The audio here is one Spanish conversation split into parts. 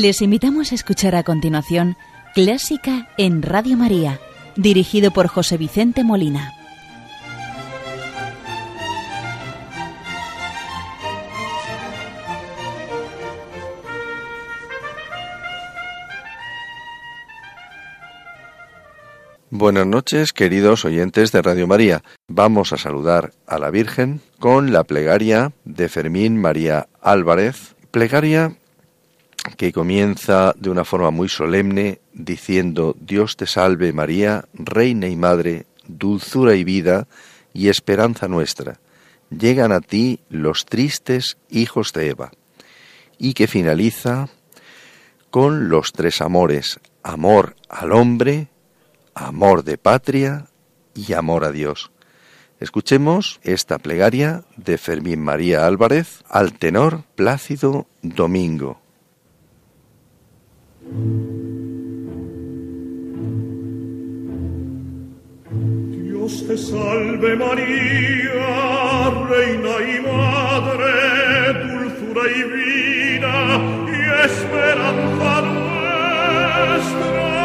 Les invitamos a escuchar a continuación Clásica en Radio María, dirigido por José Vicente Molina. Buenas noches, queridos oyentes de Radio María. Vamos a saludar a la Virgen con la plegaria de Fermín María Álvarez, plegaria que comienza de una forma muy solemne diciendo Dios te salve María, Reina y Madre, dulzura y vida y esperanza nuestra. Llegan a ti los tristes hijos de Eva. Y que finaliza con los tres amores, amor al hombre, amor de patria y amor a Dios. Escuchemos esta plegaria de Fermín María Álvarez al tenor Plácido Domingo. Dios te salve María, reina y madre, dulzura y vida y esperanza nuestra.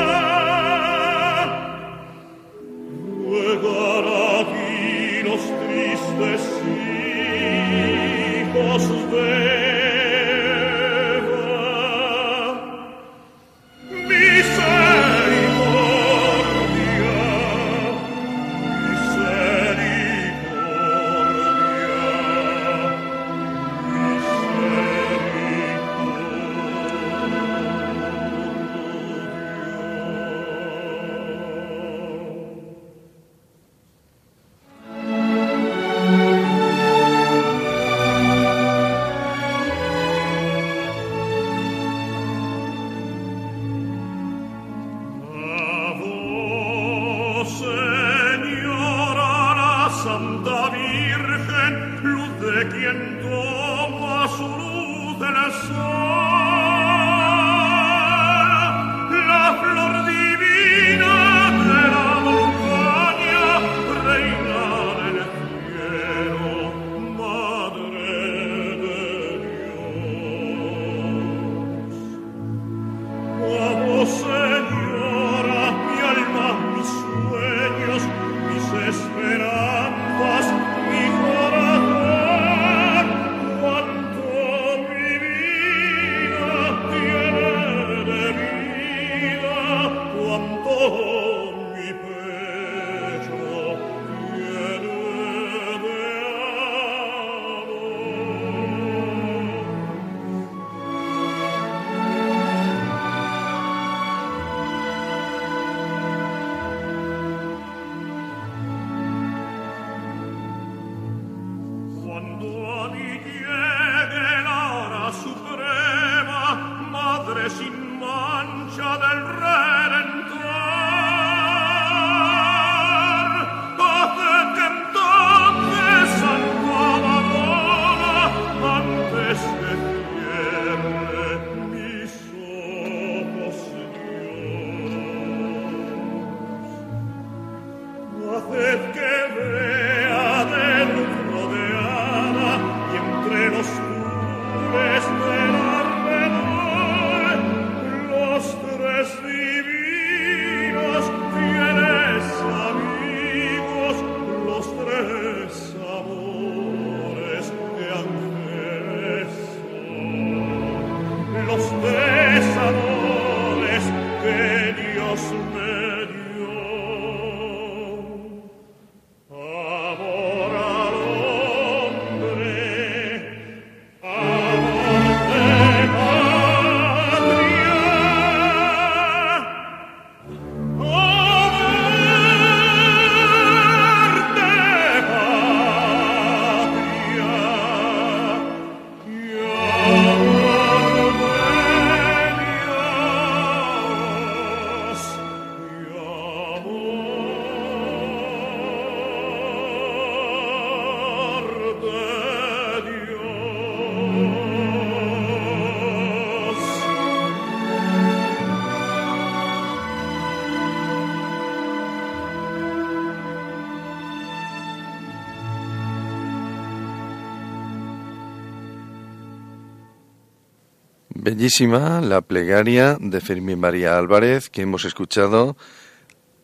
Bellísima la plegaria de Fermín María Álvarez que hemos escuchado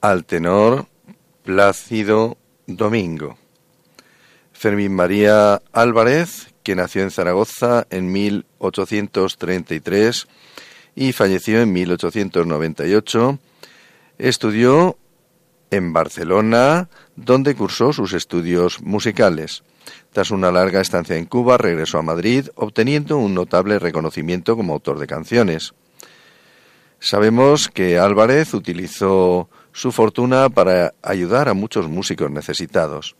al tenor Plácido Domingo. Fermín María Álvarez, que nació en Zaragoza en 1833 y falleció en 1898, estudió en Barcelona, donde cursó sus estudios musicales. Tras una larga estancia en Cuba, regresó a Madrid, obteniendo un notable reconocimiento como autor de canciones. Sabemos que Álvarez utilizó su fortuna para ayudar a muchos músicos necesitados.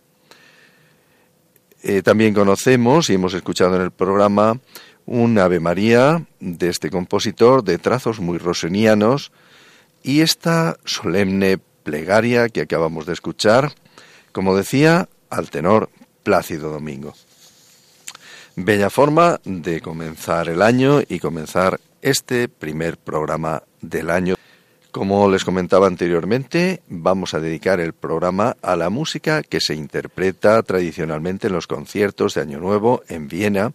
Eh, también conocemos y hemos escuchado en el programa un Ave María de este compositor de trazos muy rosenianos y esta solemne plegaria que acabamos de escuchar, como decía, al tenor Plácido Domingo. Bella forma de comenzar el año y comenzar este primer programa del año. Como les comentaba anteriormente, vamos a dedicar el programa a la música que se interpreta tradicionalmente en los conciertos de Año Nuevo en Viena,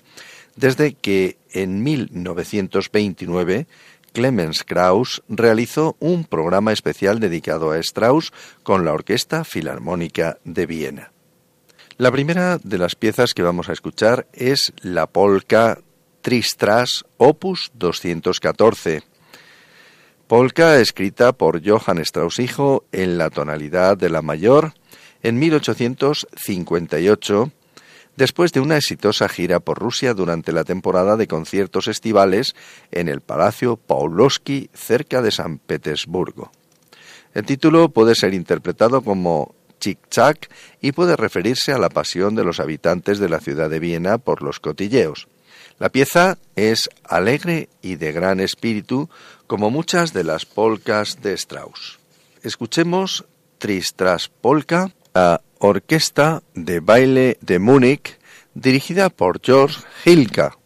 desde que en 1929 Clemens Krauss realizó un programa especial dedicado a Strauss con la Orquesta Filarmónica de Viena. La primera de las piezas que vamos a escuchar es la polka Tristras opus 214 Polka escrita por Johann Strauss hijo en la tonalidad de la mayor en 1858, después de una exitosa gira por Rusia durante la temporada de conciertos estivales en el Palacio Paulowski cerca de San Petersburgo. El título puede ser interpretado como Y puede referirse a la pasión de los habitantes de la ciudad de Viena por los cotilleos. La pieza es alegre y de gran espíritu, como muchas de las polcas de Strauss. Escuchemos Tristras Polka, la orquesta de baile de Múnich, dirigida por George Hilka.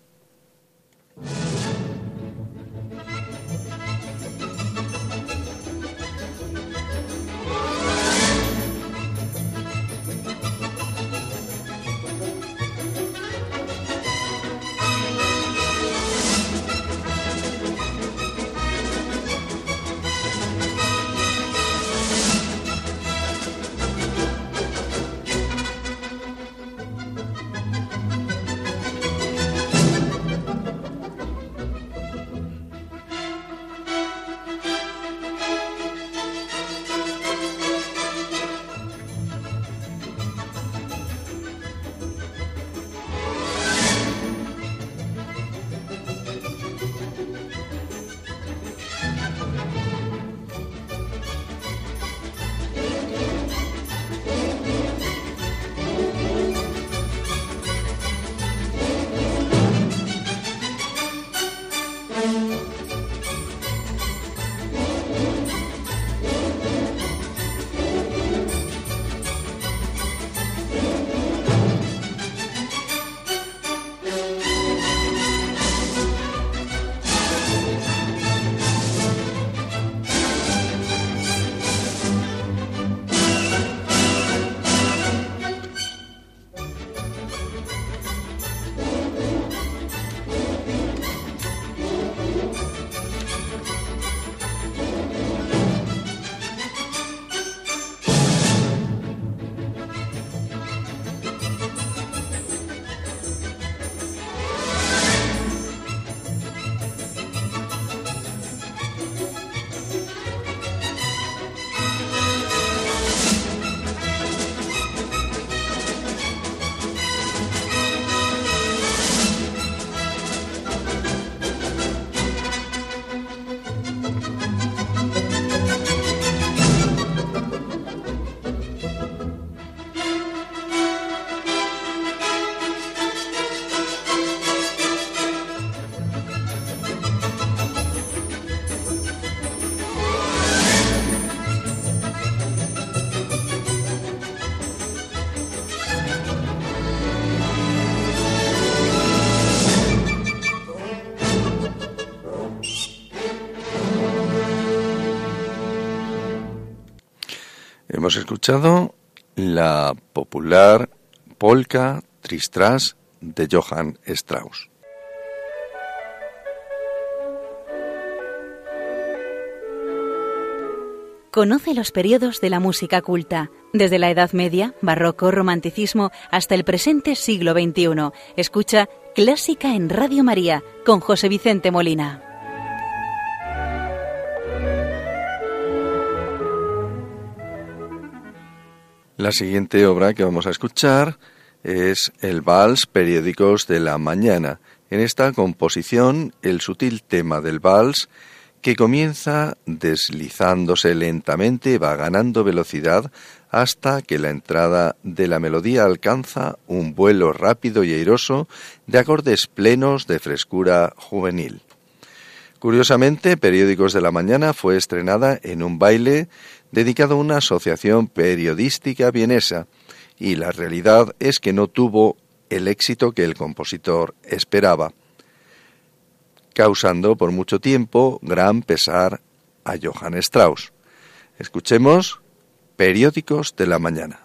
Hemos escuchado la popular polka Tristras de Johann Strauss. Conoce los periodos de la música culta, desde la Edad Media, Barroco, Romanticismo, hasta el presente siglo XXI. Escucha Clásica en Radio María con José Vicente Molina. La siguiente obra que vamos a escuchar es el Vals Periódicos de la Mañana. En esta composición, el sutil tema del vals que comienza deslizándose lentamente va ganando velocidad hasta que la entrada de la melodía alcanza un vuelo rápido y airoso de acordes plenos de frescura juvenil. Curiosamente, Periódicos de la Mañana fue estrenada en un baile dedicado a una asociación periodística vienesa, y la realidad es que no tuvo el éxito que el compositor esperaba causando por mucho tiempo gran pesar a Johann Strauss. Escuchemos Periódicos de la Mañana.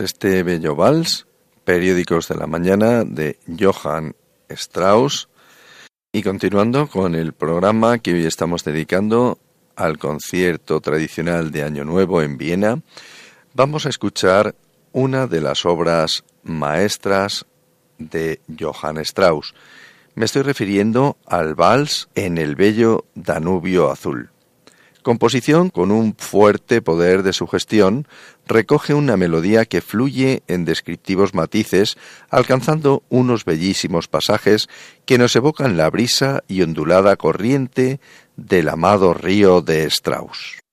Este bello vals, periódicos de la mañana de Johann Strauss, y continuando con el programa que hoy estamos dedicando al concierto tradicional de Año Nuevo en Viena, vamos a escuchar una de las obras maestras de Johann Strauss. Me estoy refiriendo al vals en el bello Danubio Azul. Composición con un fuerte poder de sugestión, recoge una melodía que fluye en descriptivos matices, alcanzando unos bellísimos pasajes que nos evocan la brisa y ondulada corriente del amado río de Strauss.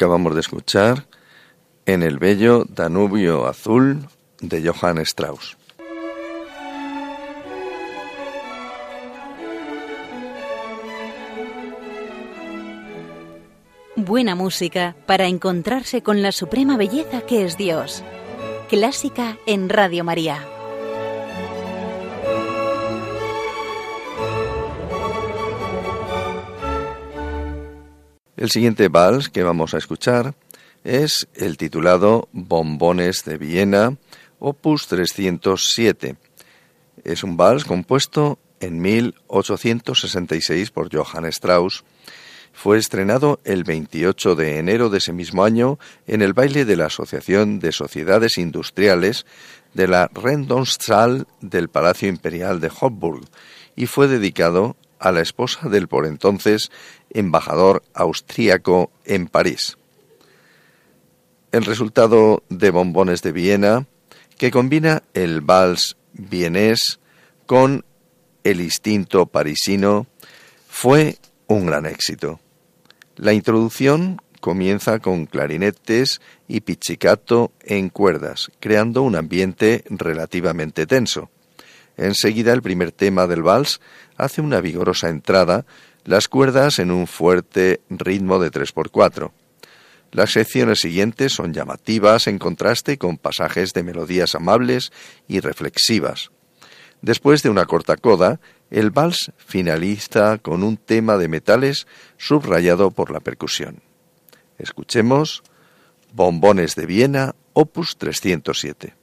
Acabamos de escuchar en el bello Danubio Azul de Johann Strauss. Buena música para encontrarse con la suprema belleza que es Dios. Clásica en Radio María. El siguiente vals que vamos a escuchar es el titulado Bombones de Viena, opus 307. Es un vals compuesto en 1866 por Johann Strauss. Fue estrenado el 28 de enero de ese mismo año en el baile de la Asociación de Sociedades Industriales de la Rendonszahl del Palacio Imperial de Hofburg y fue dedicado a la esposa del por entonces embajador austríaco en París. El resultado de Bombones de Viena, que combina el vals vienés con el instinto parisino, fue un gran éxito. La introducción comienza con clarinetes y pizzicato en cuerdas, creando un ambiente relativamente tenso. Enseguida el primer tema del vals hace una vigorosa entrada, las cuerdas en un fuerte ritmo de 3x4. Las secciones siguientes son llamativas en contraste con pasajes de melodías amables y reflexivas. Después de una corta coda, el vals finaliza con un tema de metales subrayado por la percusión. Escuchemos Bombones de Viena, opus 307.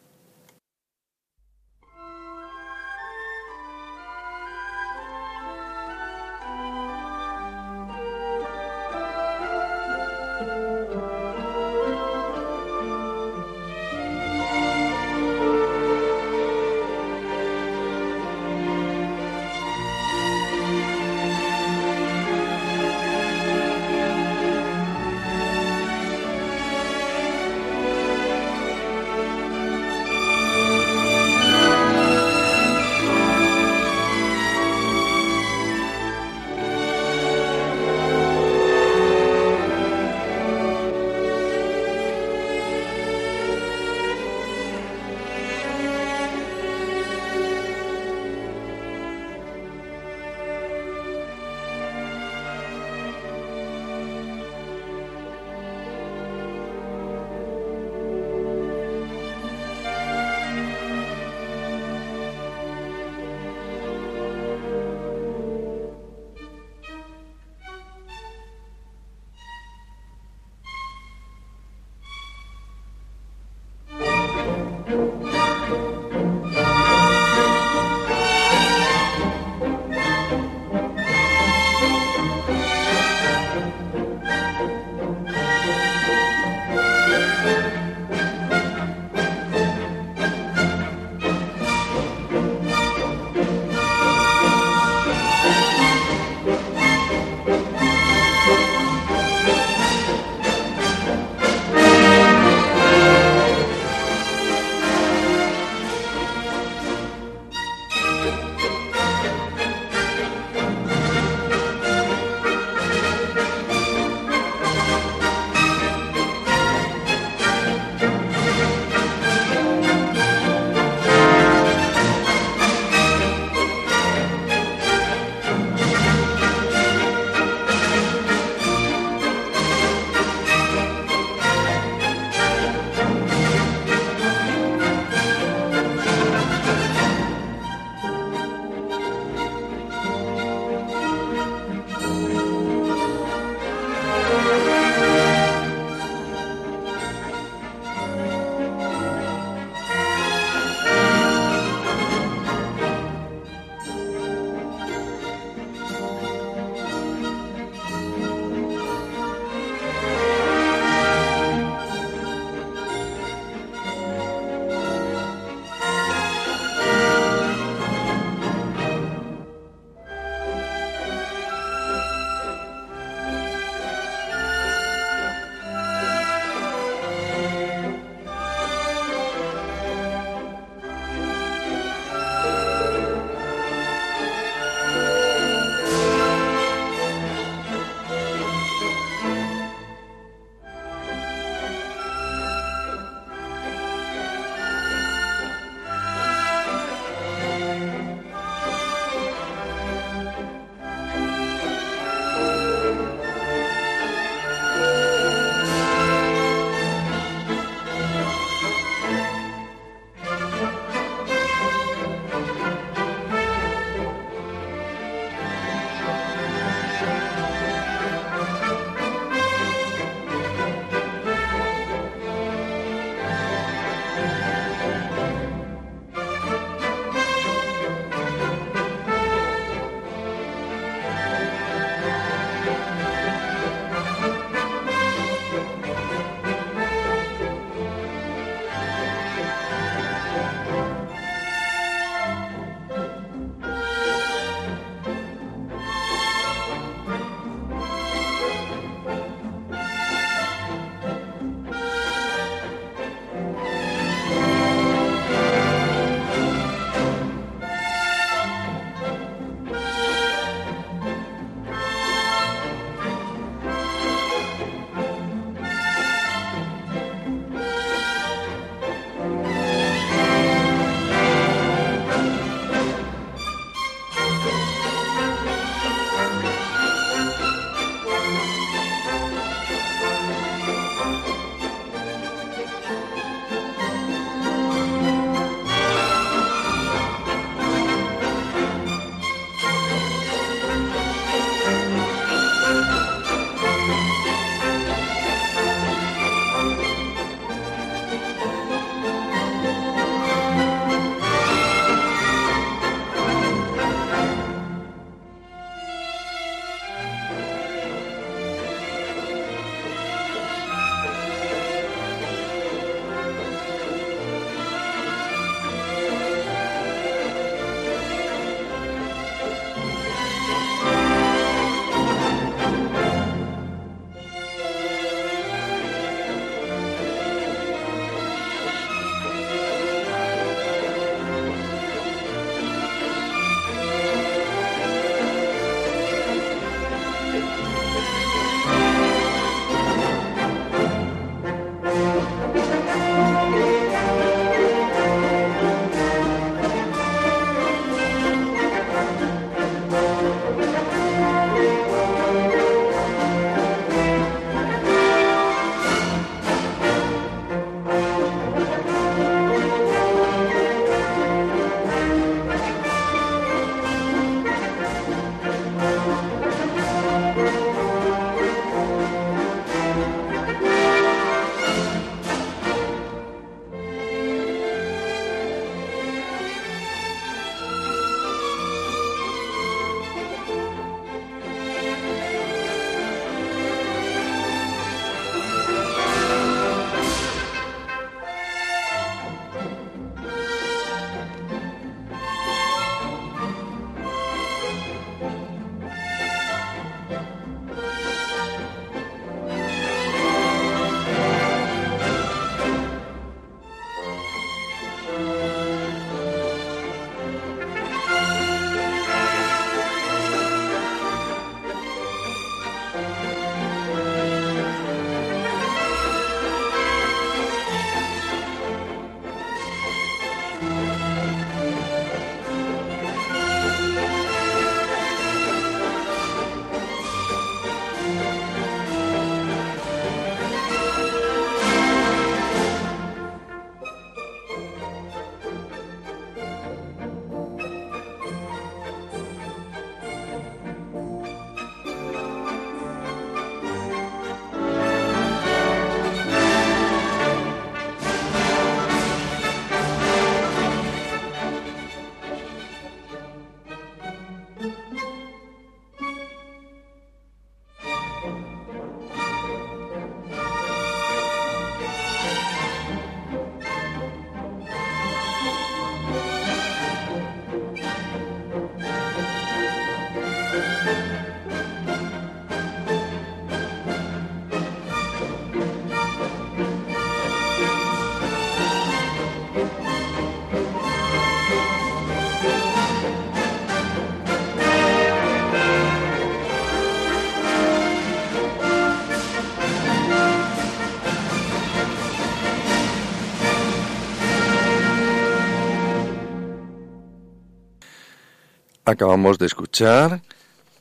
Acabamos de escuchar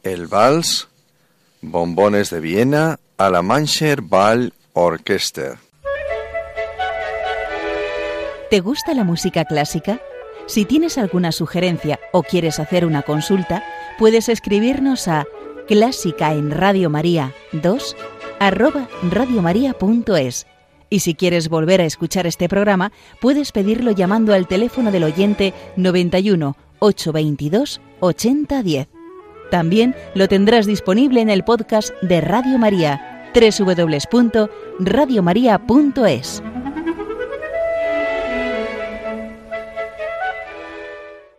el vals Bombones de Viena a la Mancher Ball Orchester. ¿Te gusta la música clásica? Si tienes alguna sugerencia o quieres hacer una consulta, puedes escribirnos a clásica en Radio María 2 arroba. Y si quieres volver a escuchar este programa, puedes pedirlo llamando al teléfono del oyente 91 822 8010. También lo tendrás disponible en el podcast de Radio María, www.radiomaria.es.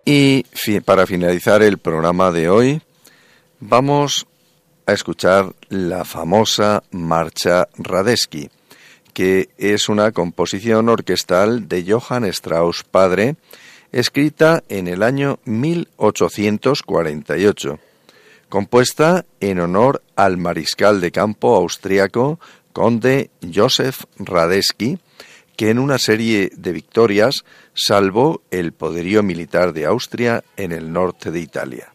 Y para finalizar el programa de hoy, vamos a escuchar la famosa Marcha Radetzky, que es una composición orquestal de Johann Strauss padre, escrita en el año 1848, compuesta en honor al mariscal de campo austriaco conde Joseph Radetzky, que en una serie de victorias salvó el poderío militar de Austria en el norte de Italia.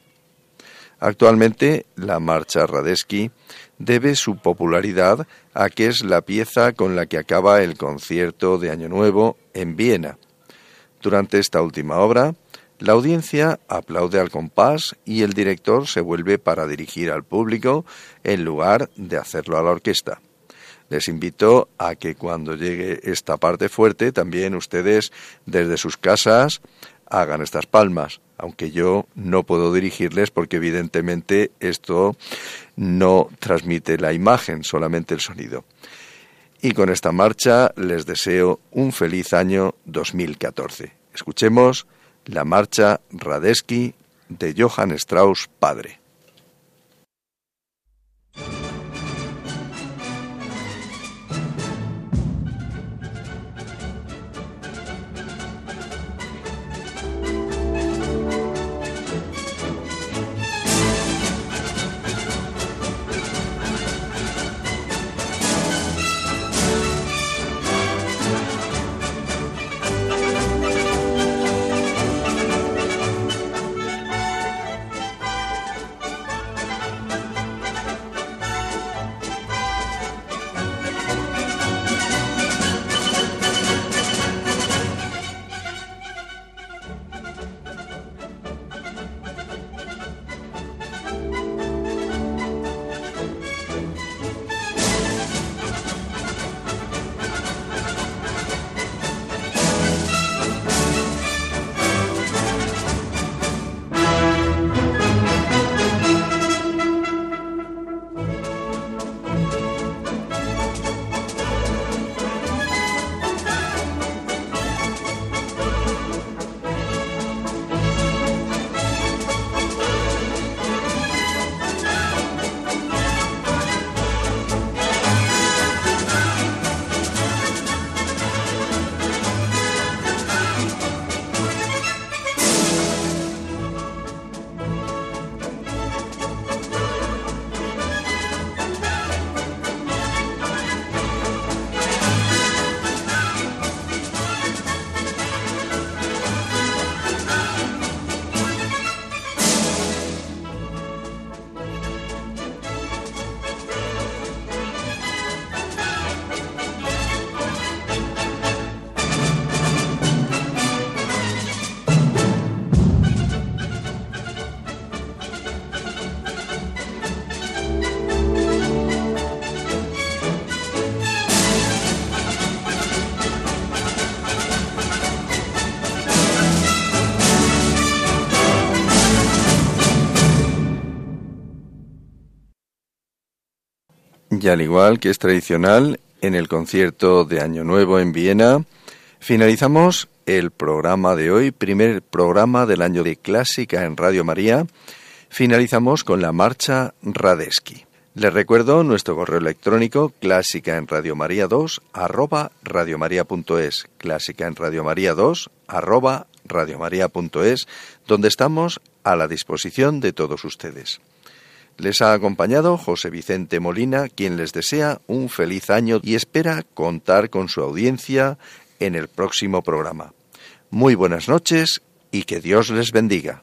Actualmente, la marcha Radetzky debe su popularidad a que es la pieza con la que acaba el concierto de Año Nuevo en Viena. Durante esta última obra, la audiencia aplaude al compás y el director se vuelve para dirigir al público en lugar de hacerlo a la orquesta. Les invito a que cuando llegue esta parte fuerte también ustedes desde sus casas hagan estas palmas, aunque yo no puedo dirigirles porque evidentemente esto no transmite la imagen, solamente el sonido. Y con esta marcha les deseo un feliz año 2014. Escuchemos la marcha Radetzky de Johann Strauss padre. Y al igual que es tradicional en el concierto de Año Nuevo en Viena, finalizamos el programa de hoy, primer programa del año de clásica en Radio María. Finalizamos con la marcha Radeski. Les recuerdo nuestro correo electrónico clásica en Radio María 2 arroba radiomaria.es, clásica en Radio María 2 arroba radiomaria.es, donde estamos a la disposición de todos ustedes. Les ha acompañado José Vicente Molina, quien les desea un feliz año y espera contar con su audiencia en el próximo programa. Muy buenas noches y que Dios les bendiga.